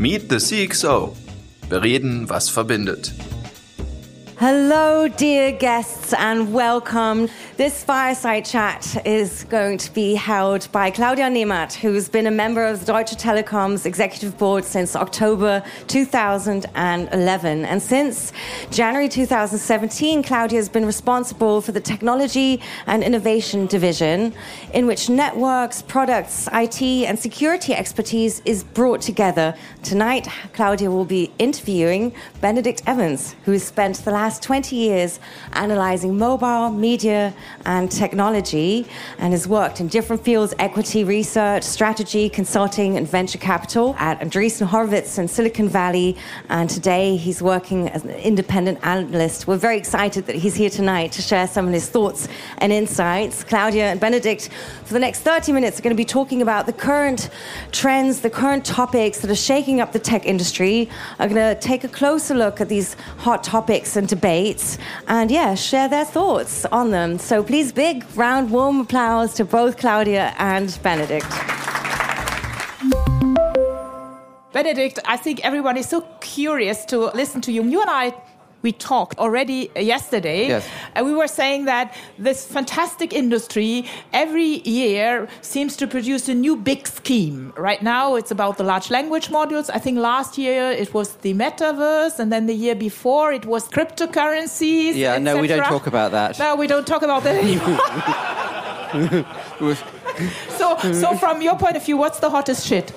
Meet the CXO. Bereden, was verbindet. Hello, dear guests, and welcome. This fireside chat is going to be held by Claudia Nemat, who's been a member of Deutsche Telekom's executive board since October 2011. And since January 2017, Claudia has been responsible for the technology and innovation division, in which networks, products, IT, and security expertise is brought together. Tonight, Claudia will be interviewing Benedict Evans, who has spent the last 20 years analyzing mobile, media, and technology, and has worked in different fields equity research, strategy, consulting, and venture capital at Andreessen Horowitz in Silicon Valley. And today he's working as an independent analyst. We're very excited that he's here tonight to share some of his thoughts and insights. Claudia and Benedict, for the next 30 minutes, are going to be talking about the current trends, the current topics that are shaking up the tech industry. Are going to take a closer look at these hot topics and debates and, yeah, share their thoughts on them. So please, big, round, warm applause to both Claudia and Benedict. Benedict, I think everyone is so curious to listen to you. You and I we talked already yesterday. Yes. And we were saying that this fantastic industry every year seems to produce a new big scheme. Right now, it's about the large language modules. I think last year it was the metaverse, and then the year before it was cryptocurrencies. Yeah, no, we don't talk about that. No, we don't talk about that anymore. so, so from your point of view, what's the hottest shit?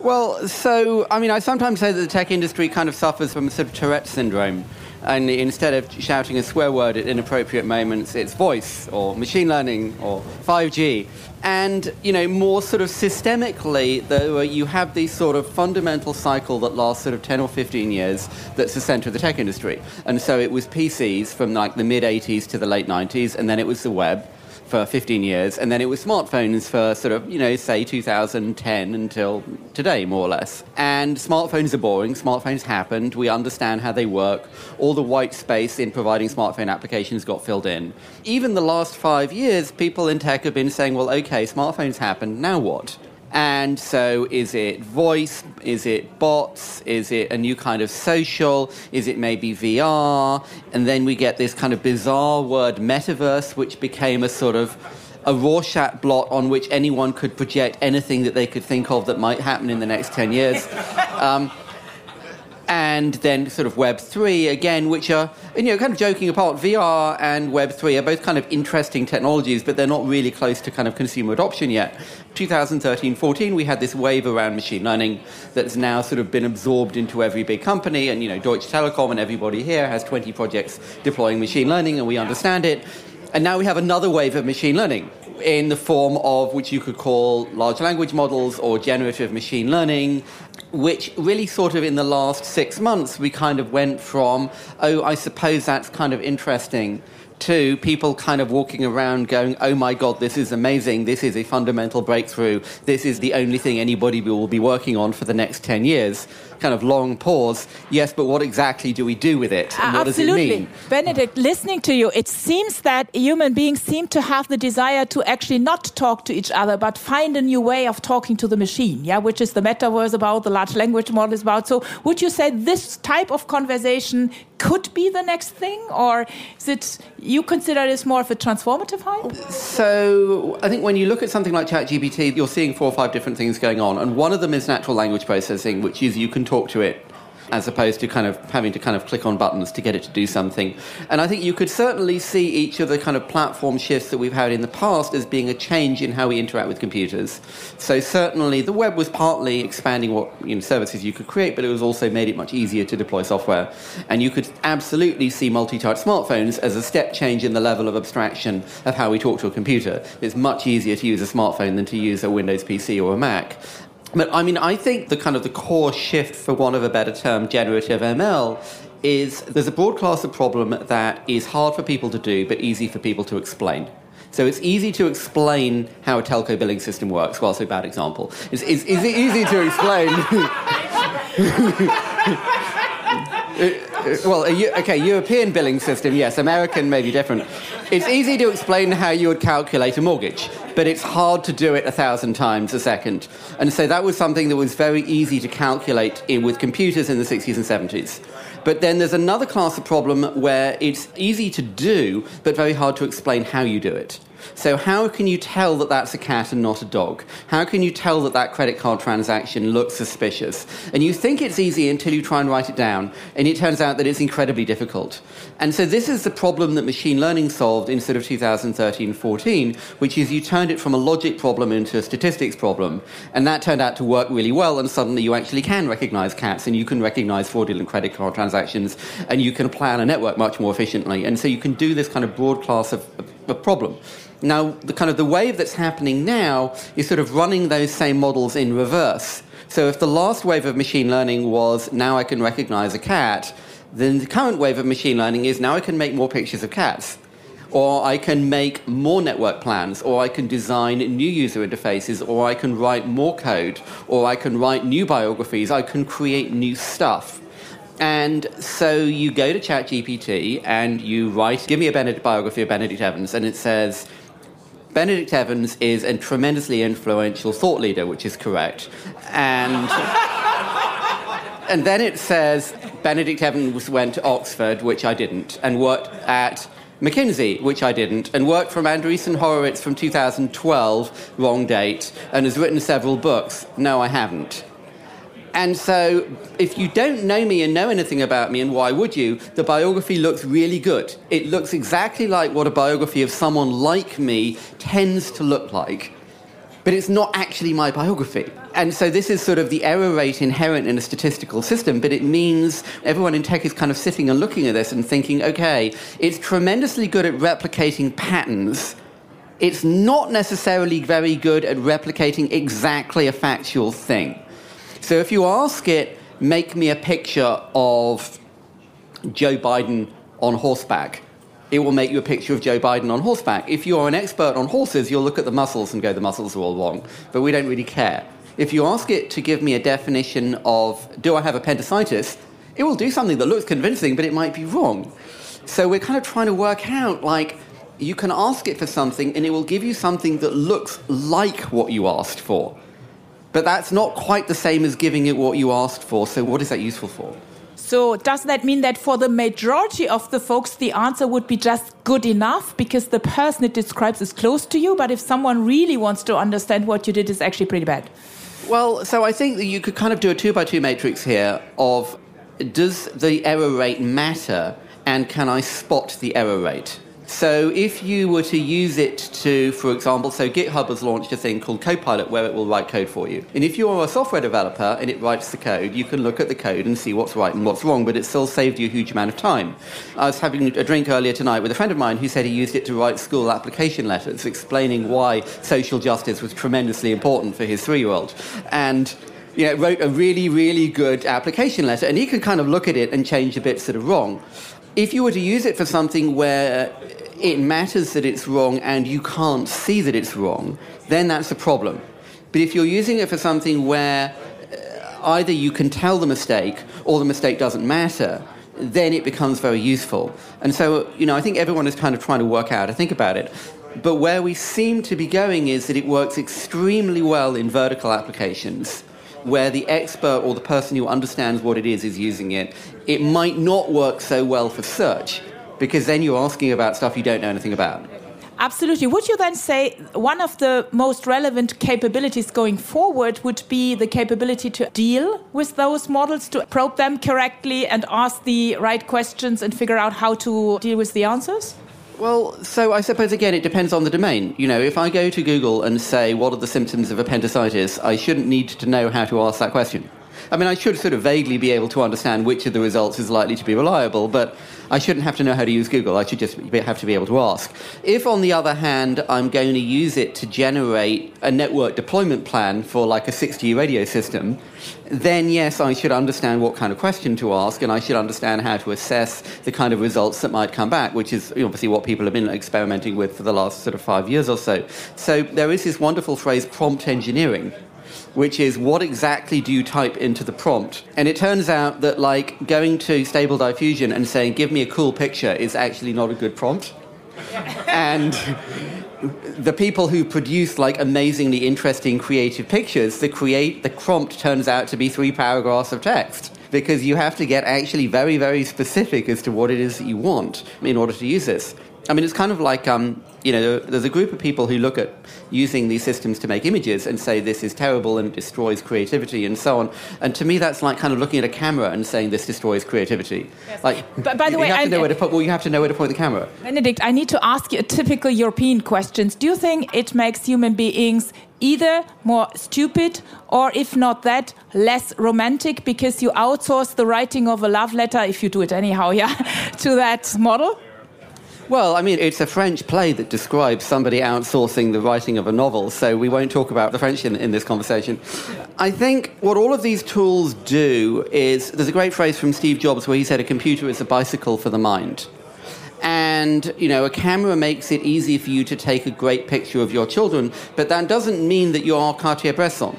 Well, so, I mean, I sometimes say that the tech industry kind of suffers from a sort of Tourette syndrome and instead of shouting a swear word at inappropriate moments, it's voice or machine learning or 5G. And, you know, more sort of systemically, though, uh, you have this sort of fundamental cycle that lasts sort of 10 or 15 years that's the center of the tech industry. And so it was PCs from like the mid 80s to the late 90s, and then it was the web for 15 years, and then it was smartphones for sort of, you know, say 2010 until today, more or less. And smartphones are boring. Smartphones happened. We understand how they work. All the white space in providing smartphone applications got filled in. Even the last five years, people in tech have been saying, well, okay, smartphones happened, now what? And so, is it voice? Is it bots? Is it a new kind of social? Is it maybe VR? And then we get this kind of bizarre word metaverse, which became a sort of a Rorschach blot on which anyone could project anything that they could think of that might happen in the next 10 years. Um, and then sort of Web three again, which are you know kind of joking apart. VR and Web three are both kind of interesting technologies, but they're not really close to kind of consumer adoption yet. 2013-14, we had this wave around machine learning that's now sort of been absorbed into every big company, and you know Deutsche Telekom and everybody here has 20 projects deploying machine learning, and we understand it. And now we have another wave of machine learning in the form of which you could call large language models or generative machine learning, which really sort of in the last six months we kind of went from, oh, I suppose that's kind of interesting to people kind of walking around going, oh my God, this is amazing. This is a fundamental breakthrough. This is the only thing anybody will be working on for the next 10 years. Kind of long pause. Yes, but what exactly do we do with it? And what Absolutely. does it mean? Benedict, listening to you, it seems that human beings seem to have the desire to actually not talk to each other, but find a new way of talking to the machine, yeah, which is the metaverse about, the large language model is about. So would you say this type of conversation could be the next thing, or is it you consider this more of a transformative hype? So I think when you look at something like ChatGPT, you're seeing four or five different things going on, and one of them is natural language processing, which is you can talk to it as opposed to kind of having to kind of click on buttons to get it to do something. And I think you could certainly see each of the kind of platform shifts that we've had in the past as being a change in how we interact with computers. So certainly the web was partly expanding what you know, services you could create, but it was also made it much easier to deploy software. And you could absolutely see multi-touch smartphones as a step change in the level of abstraction of how we talk to a computer. It's much easier to use a smartphone than to use a Windows PC or a Mac. But I mean, I think the kind of the core shift, for want of a better term, generative ML, is there's a broad class of problem that is hard for people to do, but easy for people to explain. So it's easy to explain how a telco billing system works. Well, it's a bad example. It's, it's, it's easy to explain. Uh, well, okay, European billing system, yes. American may be different. It's easy to explain how you would calculate a mortgage, but it's hard to do it a thousand times a second. And so that was something that was very easy to calculate in, with computers in the 60s and 70s. But then there's another class of problem where it's easy to do, but very hard to explain how you do it. So, how can you tell that that's a cat and not a dog? How can you tell that that credit card transaction looks suspicious? And you think it's easy until you try and write it down, and it turns out that it's incredibly difficult. And so, this is the problem that machine learning solved in sort of 2013 14, which is you turned it from a logic problem into a statistics problem. And that turned out to work really well, and suddenly you actually can recognize cats, and you can recognize fraudulent credit card transactions, and you can plan a network much more efficiently. And so, you can do this kind of broad class of, of, of problem. Now, the kind of the wave that's happening now is sort of running those same models in reverse. So if the last wave of machine learning was now I can recognize a cat, then the current wave of machine learning is now I can make more pictures of cats. Or I can make more network plans, or I can design new user interfaces, or I can write more code, or I can write new biographies, I can create new stuff. And so you go to ChatGPT and you write, give me a Benedict biography of Benedict Evans, and it says, Benedict Evans is a tremendously influential thought leader, which is correct. And, and then it says Benedict Evans went to Oxford, which I didn't, and worked at McKinsey, which I didn't, and worked from Andreessen Horowitz from 2012, wrong date, and has written several books. No, I haven't. And so, if you don't know me and know anything about me, and why would you, the biography looks really good. It looks exactly like what a biography of someone like me tends to look like. But it's not actually my biography. And so, this is sort of the error rate inherent in a statistical system, but it means everyone in tech is kind of sitting and looking at this and thinking, okay, it's tremendously good at replicating patterns. It's not necessarily very good at replicating exactly a factual thing. So if you ask it, make me a picture of Joe Biden on horseback, it will make you a picture of Joe Biden on horseback. If you are an expert on horses, you'll look at the muscles and go, the muscles are all wrong. But we don't really care. If you ask it to give me a definition of, do I have appendicitis, it will do something that looks convincing, but it might be wrong. So we're kind of trying to work out, like, you can ask it for something and it will give you something that looks like what you asked for. But that's not quite the same as giving it what you asked for. So, what is that useful for? So, does that mean that for the majority of the folks, the answer would be just good enough because the person it describes is close to you? But if someone really wants to understand what you did, it's actually pretty bad. Well, so I think that you could kind of do a two by two matrix here of does the error rate matter and can I spot the error rate? So if you were to use it to, for example, so GitHub has launched a thing called Copilot where it will write code for you. And if you are a software developer and it writes the code, you can look at the code and see what's right and what's wrong, but it still saved you a huge amount of time. I was having a drink earlier tonight with a friend of mine who said he used it to write school application letters explaining why social justice was tremendously important for his three-year-old. And you know, wrote a really, really good application letter, and he can kind of look at it and change the bits that are wrong. If you were to use it for something where it matters that it's wrong and you can't see that it's wrong, then that's a problem. But if you're using it for something where uh, either you can tell the mistake or the mistake doesn't matter, then it becomes very useful. And so, you know, I think everyone is kind of trying to work out, I think about it. But where we seem to be going is that it works extremely well in vertical applications where the expert or the person who understands what it is is using it. It might not work so well for search because then you're asking about stuff you don't know anything about. Absolutely. Would you then say one of the most relevant capabilities going forward would be the capability to deal with those models, to probe them correctly and ask the right questions and figure out how to deal with the answers? Well, so I suppose again it depends on the domain. You know, if I go to Google and say, what are the symptoms of appendicitis, I shouldn't need to know how to ask that question. I mean, I should sort of vaguely be able to understand which of the results is likely to be reliable, but I shouldn't have to know how to use Google. I should just have to be able to ask. If, on the other hand, I'm going to use it to generate a network deployment plan for like a 6G radio system, then yes, I should understand what kind of question to ask, and I should understand how to assess the kind of results that might come back, which is obviously what people have been experimenting with for the last sort of five years or so. So there is this wonderful phrase, prompt engineering which is what exactly do you type into the prompt? And it turns out that, like, going to Stable Diffusion and saying, give me a cool picture is actually not a good prompt. and the people who produce like amazingly interesting creative pictures, the create the prompt turns out to be three paragraphs of text because you have to get actually very very specific as to what it is that you want in order to use this. I mean, it's kind of like, um, you know, there's a group of people who look at using these systems to make images and say this is terrible and destroys creativity and so on. And to me, that's like kind of looking at a camera and saying this destroys creativity. Yes. Like, but by the way, you have to know where to put, well, you have to know where to point the camera. Benedict, I need to ask you a typical European question. Do you think it makes human beings either more stupid or if not that less romantic because you outsource the writing of a love letter if you do it anyhow yeah to that model well, I mean, it's a French play that describes somebody outsourcing the writing of a novel, so we won't talk about the French in, in, this conversation. I think what all of these tools do is there's a great phrase from Steve Jobs where he said a computer is a bicycle for the mind. And, you know, a camera makes it easy for you to take a great picture of your children, but that doesn't mean that you're Cartier Bresson.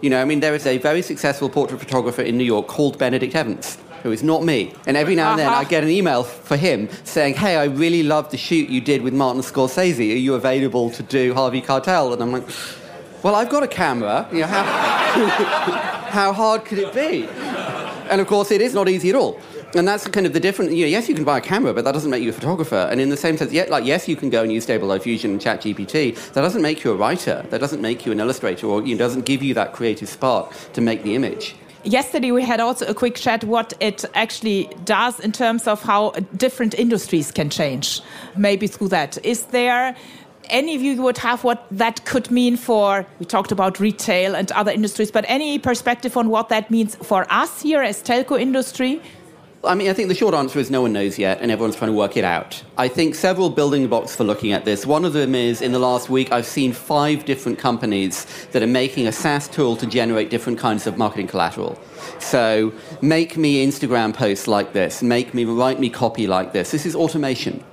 You know, I mean, there is a very successful portrait photographer in New York called Benedict Evans who is not me. And every now and then I get an email for him saying, Hey, I really loved the shoot you did with Martin Scorsese. Are you available to do Harvey Keitel? And I'm like, Well, I've got a camera. You know, how, how hard could it be? And of course, it is not easy at all. And that's kind of the difference. You know, yes, you can buy a camera, but that doesn't make you a photographer. And in the same sense, yeah, like yes, you can go and use Stable Diffusion and ChatGPT. That doesn't make you a writer. That doesn't make you an illustrator, or you know, doesn't give you that creative spark to make the image yesterday we had also a quick chat what it actually does in terms of how different industries can change. Maybe through that. Is there any of you would have what that could mean for we talked about retail and other industries but any perspective on what that means for us here as telco industry I mean, I think the short answer is no one knows yet, and everyone's trying to work it out. I think several building blocks for looking at this. One of them is in the last week, I've seen five different companies that are making a SaaS tool to generate different kinds of marketing collateral. So, make me Instagram posts like this, make me write me copy like this. This is automation.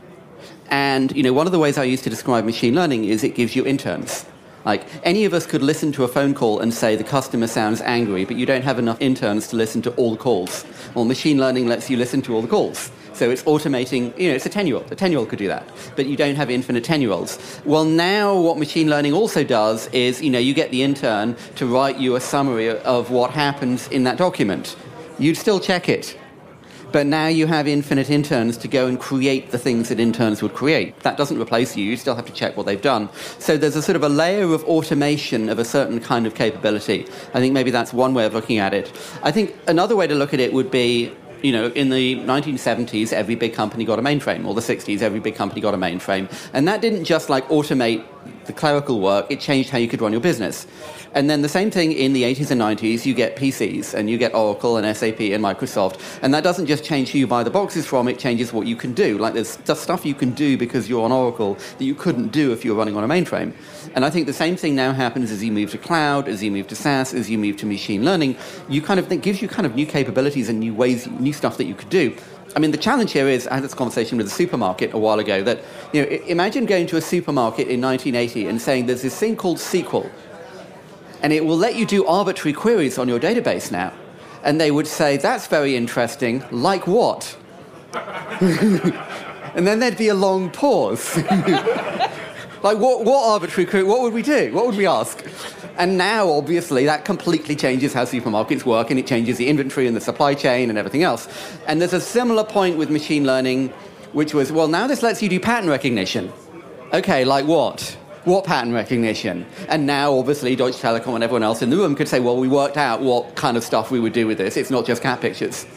And, you know, one of the ways I use to describe machine learning is it gives you interns. Like any of us could listen to a phone call and say the customer sounds angry, but you don't have enough interns to listen to all the calls. Well, machine learning lets you listen to all the calls. So it's automating, you know, it's a 10 year old. A 10 year old could do that. But you don't have infinite 10 year olds. Well, now what machine learning also does is, you know, you get the intern to write you a summary of what happens in that document. You'd still check it. But now you have infinite interns to go and create the things that interns would create. That doesn't replace you. You still have to check what they've done. So there's a sort of a layer of automation of a certain kind of capability. I think maybe that's one way of looking at it. I think another way to look at it would be you know, in the 1970s, every big company got a mainframe, or the 60s, every big company got a mainframe. And that didn't just like automate the clerical work, it changed how you could run your business. And then the same thing in the 80s and 90s, you get PCs and you get Oracle and SAP and Microsoft. And that doesn't just change who you buy the boxes from, it changes what you can do. Like there's stuff you can do because you're on Oracle that you couldn't do if you were running on a mainframe. And I think the same thing now happens as you move to cloud, as you move to SaaS, as you move to machine learning. You kind of, it gives you kind of new capabilities and new ways, new stuff that you could do. I mean, the challenge here is I had this conversation with a supermarket a while ago that, you know, imagine going to a supermarket in 1980 and saying there's this thing called SQL and it will let you do arbitrary queries on your database now. And they would say, that's very interesting, like what? and then there'd be a long pause. like, what, what arbitrary what would we do? What would we ask? And now, obviously, that completely changes how supermarkets work and it changes the inventory and the supply chain and everything else. And there's a similar point with machine learning, which was, well, now this lets you do pattern recognition. Okay, like what? what pattern recognition? And now, obviously, Deutsche Telekom and everyone else in the room could say, well, we worked out what kind of stuff we would do with this. It's not just cat pictures.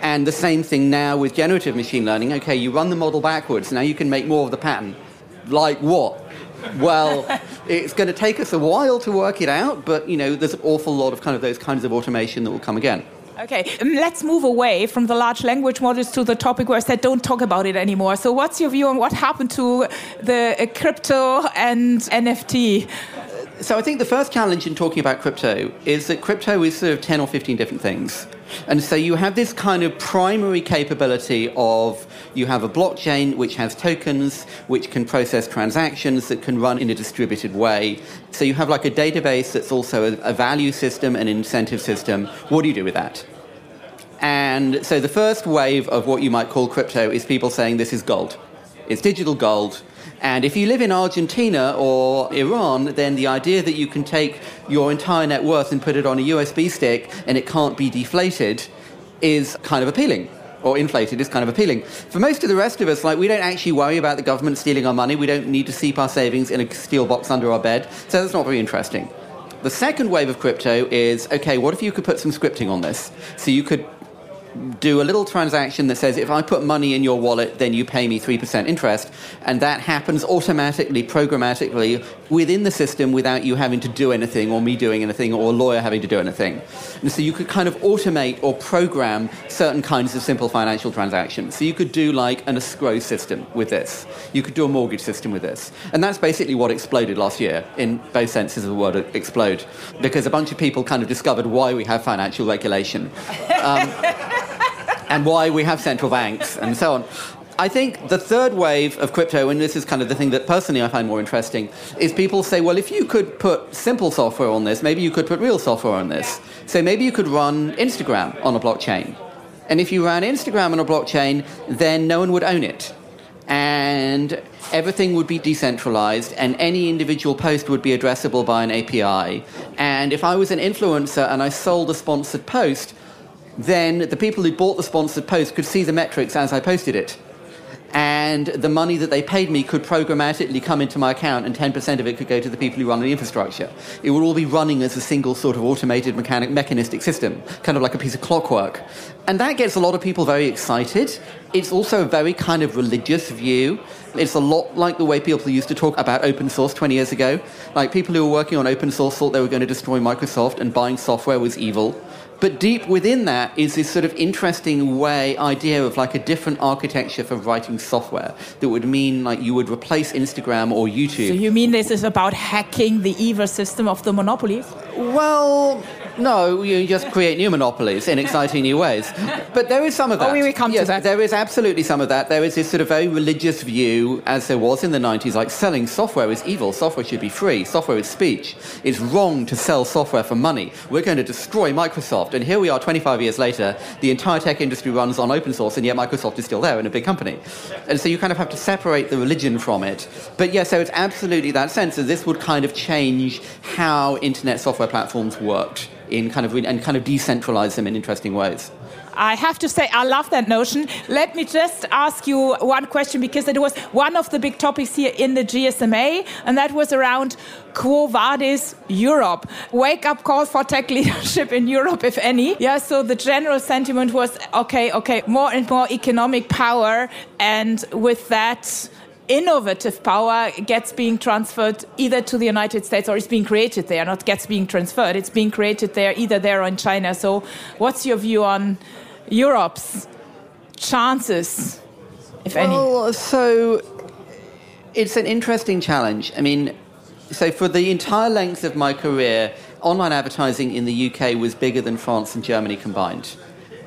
And the same thing now with generative machine learning. Okay, you run the model backwards. Now you can make more of the pattern. Like what? Well, it's going to take us a while to work it out, but you know, there's an awful lot of kind of those kinds of automation that will come again. Okay, um, let's move away from the large language models to the topic where I said don't talk about it anymore. So, what's your view on what happened to the uh, crypto and NFT? So I think the first challenge in talking about crypto is that crypto is sort of 10 or 15 different things. And so you have this kind of primary capability of you have a blockchain which has tokens, which can process transactions, that can run in a distributed way. So you have like a database that's also a, value system, an incentive system. What do you do with that? And so the first wave of what you might call crypto is people saying this is gold. It's digital gold. And if you live in Argentina or Iran, then the idea that you can take your entire net worth and put it on a USB stick and it can't be deflated is kind of appealing. Or inflated is kind of appealing. For most of the rest of us, like we don't actually worry about the government stealing our money. We don't need to keep our savings in a steel box under our bed. So that's not very interesting. The second wave of crypto is okay, what if you could put some scripting on this? So you could do a little transaction that says if I put money in your wallet, then you pay me 3% interest. And that happens automatically, programmatically within the system without you having to do anything or me doing anything or a lawyer having to do anything. And so you could kind of automate or program certain kinds of simple financial transactions. So you could do like an escrow system with this. You could do a mortgage system with this. And that's basically what exploded last year in both senses of the word explode. Because a bunch of people kind of discovered why we have financial regulation. Um, and why we have central banks and so on. I think the third wave of crypto, and this is kind of the thing that personally I find more interesting, is people say, well, if you could put simple software on this, maybe you could put real software on this. So maybe you could run Instagram on a blockchain. And if you ran Instagram on a blockchain, then no one would own it. And everything would be decentralized, and any individual post would be addressable by an API. And if I was an influencer and I sold a sponsored post, then the people who bought the sponsored post could see the metrics as I posted it. And the money that they paid me could programmatically come into my account, and 10% of it could go to the people who run the infrastructure. It would all be running as a single sort of automated mechanic, mechanistic system, kind of like a piece of clockwork. And that gets a lot of people very excited. It's also a very kind of religious view. It's a lot like the way people used to talk about open source 20 years ago. Like people who were working on open source thought they were going to destroy Microsoft, and buying software was evil. But deep within that is this sort of interesting way, idea of like a different architecture for writing software that would mean like you would replace Instagram or YouTube. So you mean this is about hacking the evil system of the monopolies? Well, no, you just create new monopolies in exciting new ways. But there is some of oh, that. Oh, we will come yes, to that. There is absolutely some of that. There is this sort of very religious view, as there was in the 90s, like selling software is evil. Software should be free. Software is speech. It's wrong to sell software for money. We're going to destroy Microsoft. And here we are 25 years later. The entire tech industry runs on open source, and yet Microsoft is still there in a big company. And so you kind of have to separate the religion from it. But yeah, so it's absolutely that sense that this would kind of change how internet software platforms worked in kind of and kind of decentralize them in interesting ways. I have to say, I love that notion. Let me just ask you one question because it was one of the big topics here in the GSMA, and that was around Quo Vadis Europe. Wake up call for tech leadership in Europe, if any. Yeah, so the general sentiment was okay, okay, more and more economic power, and with that, innovative power gets being transferred either to the United States or is being created there, not gets being transferred. It's being created there, either there or in China. So, what's your view on Europe's chances, if well, any? Well, so it's an interesting challenge. I mean, so for the entire length of my career, online advertising in the UK was bigger than France and Germany combined,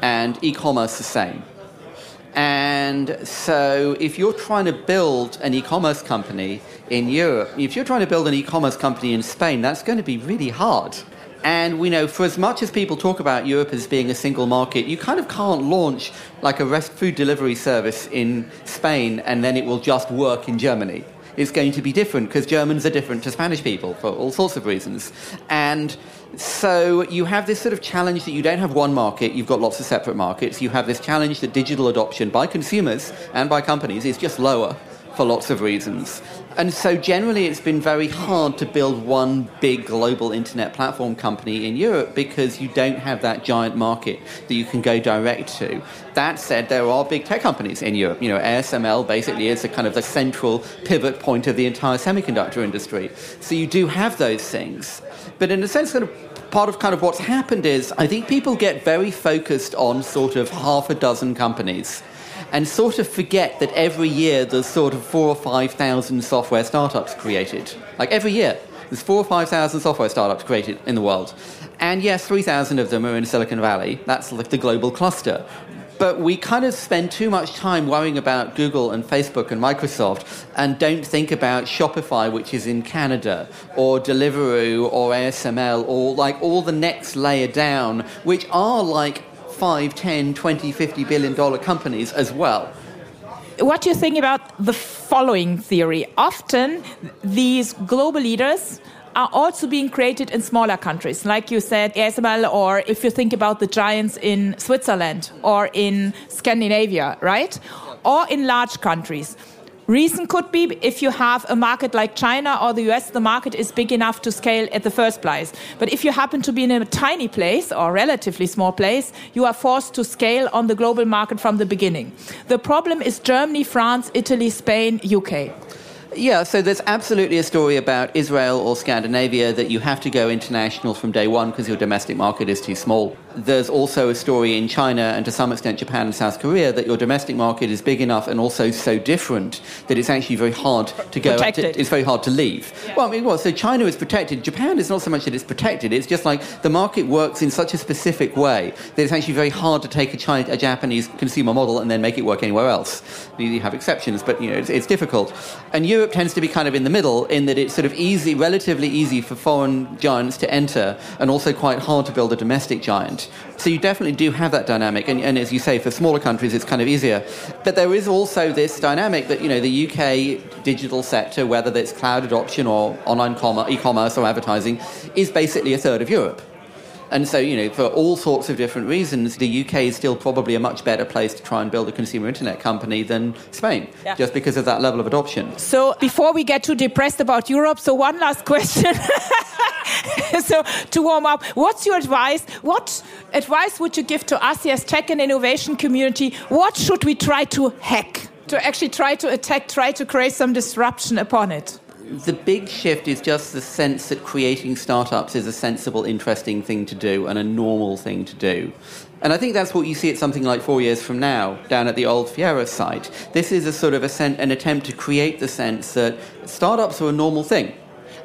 and e commerce the same. And so, if you're trying to build an e commerce company in Europe, if you're trying to build an e commerce company in Spain, that's going to be really hard. And we know, for as much as people talk about Europe as being a single market, you kind of can't launch like a rest food delivery service in Spain and then it will just work in Germany. It's going to be different because Germans are different to Spanish people for all sorts of reasons. And so you have this sort of challenge that you don't have one market, you've got lots of separate markets. You have this challenge that digital adoption by consumers and by companies is just lower for lots of reasons. And so generally it's been very hard to build one big global internet platform company in Europe because you don't have that giant market that you can go direct to. That said, there are big tech companies in Europe. You know, ASML basically is a kind of the central pivot point of the entire semiconductor industry. So you do have those things. But in a sense, kind of part of kind of what's happened is I think people get very focused on sort of half a dozen companies and sort of forget that every year there's sort of four or five thousand software startups created. Like every year. There's four or 5,000 software startups created in the world. And yes, 3,000 of them are in Silicon Valley. That's like the global cluster. But we kind of spend too much time worrying about Google and Facebook and Microsoft and don't think about Shopify, which is in Canada, or Deliveroo, or ASML, or like all the next layer down, which are like 5, 10, 20, 50 billion dollar companies as well. What do you think about the following theory? Often these global leaders are also being created in smaller countries, like you said, ASML, or if you think about the giants in Switzerland or in Scandinavia, right? Or in large countries. Reason could be if you have a market like China or the US, the market is big enough to scale at the first place. But if you happen to be in a tiny place or relatively small place, you are forced to scale on the global market from the beginning. The problem is Germany, France, Italy, Spain, UK. Yeah, so there's absolutely a story about Israel or Scandinavia that you have to go international from day one because your domestic market is too small. There's also a story in China and to some extent Japan and South Korea that your domestic market is big enough and also so different that it's actually very hard to go. Protected. It's very hard to leave. Yeah. Well, I mean, well, so China is protected. Japan is not so much that it's protected. It's just like the market works in such a specific way that it's actually very hard to take a, China, a Japanese consumer model and then make it work anywhere else. You have exceptions, but you know it's, it's difficult. And Europe tends to be kind of in the middle in that it's sort of easy, relatively easy for foreign giants to enter, and also quite hard to build a domestic giant. So you definitely do have that dynamic. And, and, as you say, for smaller countries, it's kind of easier. But there is also this dynamic that, you know, the UK digital sector, whether it's cloud adoption or online com- e-commerce or advertising, is basically a third of Europe. And so, you know, for all sorts of different reasons, the UK is still probably a much better place to try and build a consumer internet company than Spain, yeah. just because of that level of adoption. So, before we get too depressed about Europe, so one last question. so to warm up, what's your advice? What advice would you give to us as tech and innovation community? What should we try to hack? To actually try to attack, try to create some disruption upon it? the big shift is just the sense that creating startups is a sensible, interesting thing to do and a normal thing to do. And I think that's what you see at something like four years from now, down at the old Fira site. This is a sort of a sen- an attempt to create the sense that startups are a normal thing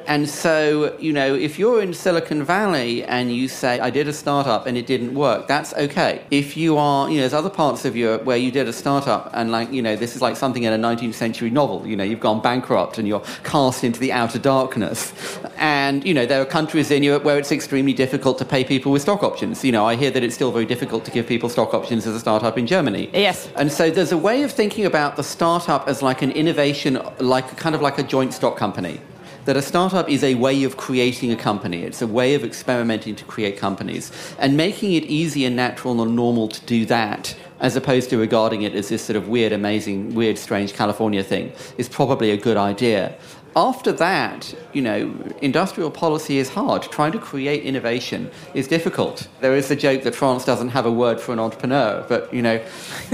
and so, you know, if you're in Silicon Valley and you say, I did a startup and it didn't work, that's okay. If you are, you know, there's other parts of Europe where you did a startup and, like, you know, this is like something in a 19th century novel, you know, you've gone bankrupt and you're cast into the outer darkness. And, you know, there are countries in Europe where it's extremely difficult to pay people with stock options. You know, I hear that it's still very difficult to give people stock options as a startup in Germany. Yes. And so there's a way of thinking about the startup as like an innovation, like kind of like a joint stock company that a startup is a way of creating a company. It's a way of experimenting to create companies. And making it easy and natural and normal to do that, as opposed to regarding it as this sort of weird, amazing, weird, strange California thing, is probably a good idea after that, you know, industrial policy is hard. Trying to create innovation is difficult. There is the joke that France doesn't have a word for an entrepreneur, but, you know,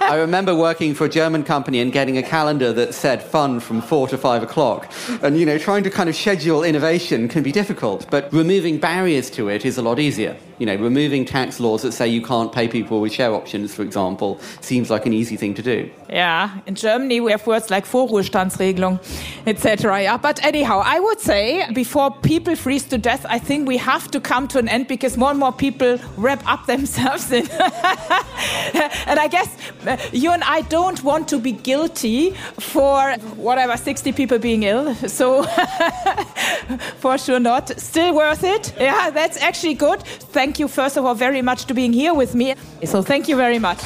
I remember working for a German company and getting a calendar that said fun from four to five o'clock. And, you know, trying to kind of schedule innovation can be difficult, but removing barriers to it is a lot easier. You know, removing tax laws that say you can't pay people with share options, for example, seems like an easy thing to do. Yeah, in Germany we have words like Vorruhestandsregelung etc. Yeah, but anyhow, I would say before people freeze to death, I think we have to come to an end because more and more people wrap up themselves in. and I guess uh, you and I don't want to be guilty for whatever 60 people being ill. So for sure not. Still worth it. Yeah, that's actually good. Thank you first of all very much to being here with me. So thank you very much.